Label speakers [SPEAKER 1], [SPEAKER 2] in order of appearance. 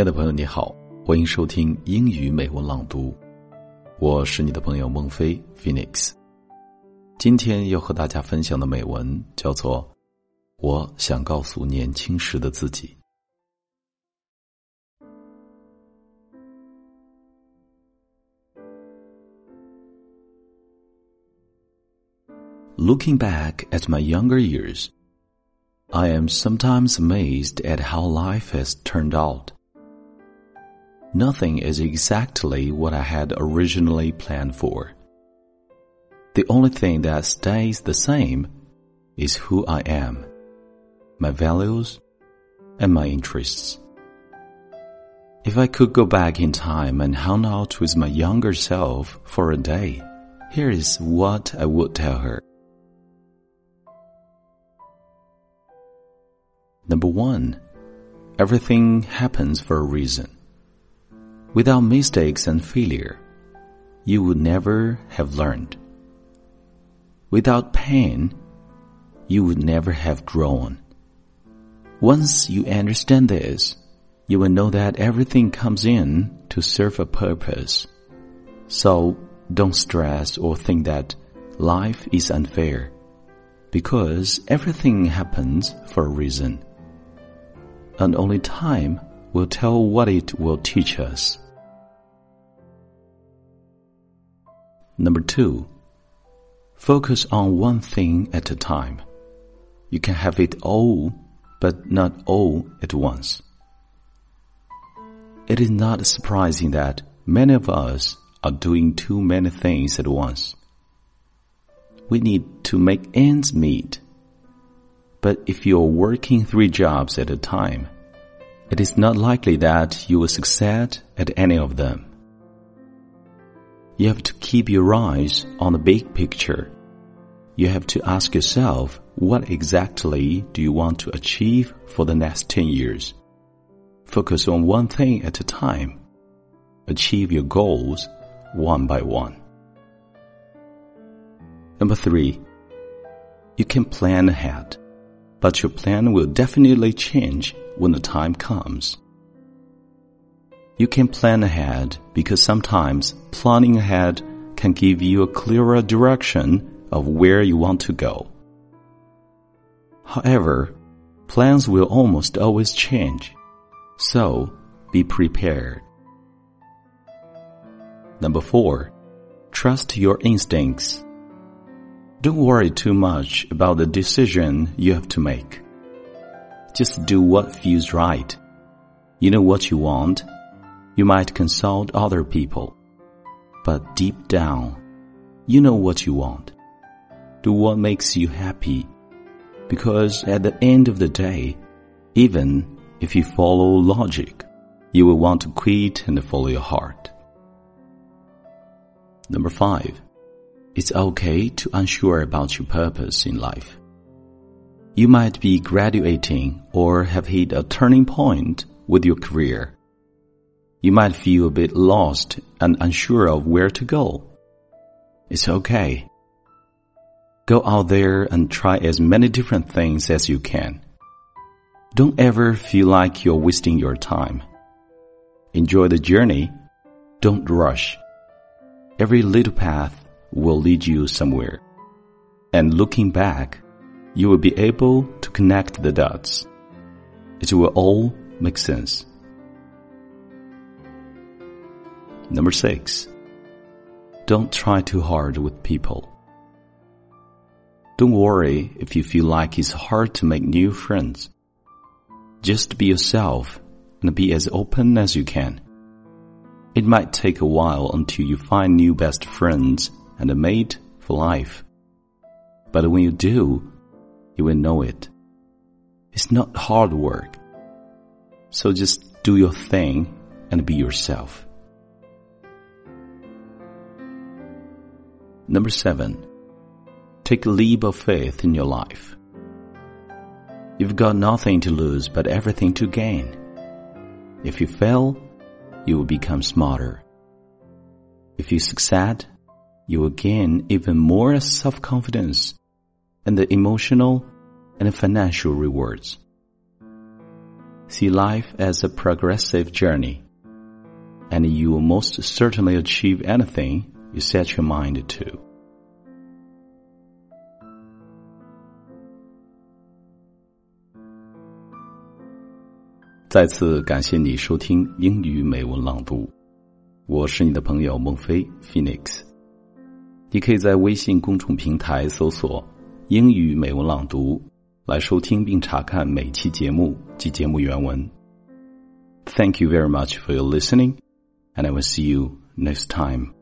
[SPEAKER 1] 亲爱的朋友，你好，欢迎收听英语美文朗读，我是你的朋友孟非 Phoenix。今天要和大家分享的美文叫做《我想告诉年轻时的自己》。Looking back at my younger years, I am sometimes amazed at how life has turned out. Nothing is exactly what I had originally planned for. The only thing that stays the same is who I am, my values, and my interests. If I could go back in time and hang out with my younger self for a day, here is what I would tell her. Number one, everything happens for a reason. Without mistakes and failure, you would never have learned. Without pain, you would never have grown. Once you understand this, you will know that everything comes in to serve a purpose. So don't stress or think that life is unfair because everything happens for a reason and only time will tell what it will teach us. Number two, focus on one thing at a time. You can have it all, but not all at once. It is not surprising that many of us are doing too many things at once. We need to make ends meet but if you are working three jobs at a time, it is not likely that you will succeed at any of them. You have to keep your eyes on the big picture. You have to ask yourself, what exactly do you want to achieve for the next 10 years? Focus on one thing at a time. Achieve your goals one by one. Number three, you can plan ahead but your plan will definitely change when the time comes. You can plan ahead because sometimes planning ahead can give you a clearer direction of where you want to go. However, plans will almost always change, so be prepared. Number four, trust your instincts. Don't worry too much about the decision you have to make. Just do what feels right. You know what you want. You might consult other people. But deep down, you know what you want. Do what makes you happy. Because at the end of the day, even if you follow logic, you will want to quit and follow your heart. Number five, it's okay to unsure about your purpose in life. You might be graduating or have hit a turning point with your career. You might feel a bit lost and unsure of where to go. It's okay. Go out there and try as many different things as you can. Don't ever feel like you're wasting your time. Enjoy the journey. Don't rush. Every little path will lead you somewhere. And looking back, you will be able to connect the dots. It will all make sense. Number six, don't try too hard with people. Don't worry if you feel like it's hard to make new friends. Just be yourself and be as open as you can. It might take a while until you find new best friends and a mate for life. But when you do, you will know it. It's not hard work. So just do your thing and be yourself. Number seven, take a leap of faith in your life. You've got nothing to lose but everything to gain. If you fail, you will become smarter. If you succeed, you will gain even more self-confidence and the emotional and financial rewards. See life as a progressive journey and you will most certainly achieve anything you set your mind to. Phoenix。你可以在微信公众平台搜索“英语美文朗读”来收听并查看每期节目及节目原文。Thank you very much for your listening, and I will see you next time.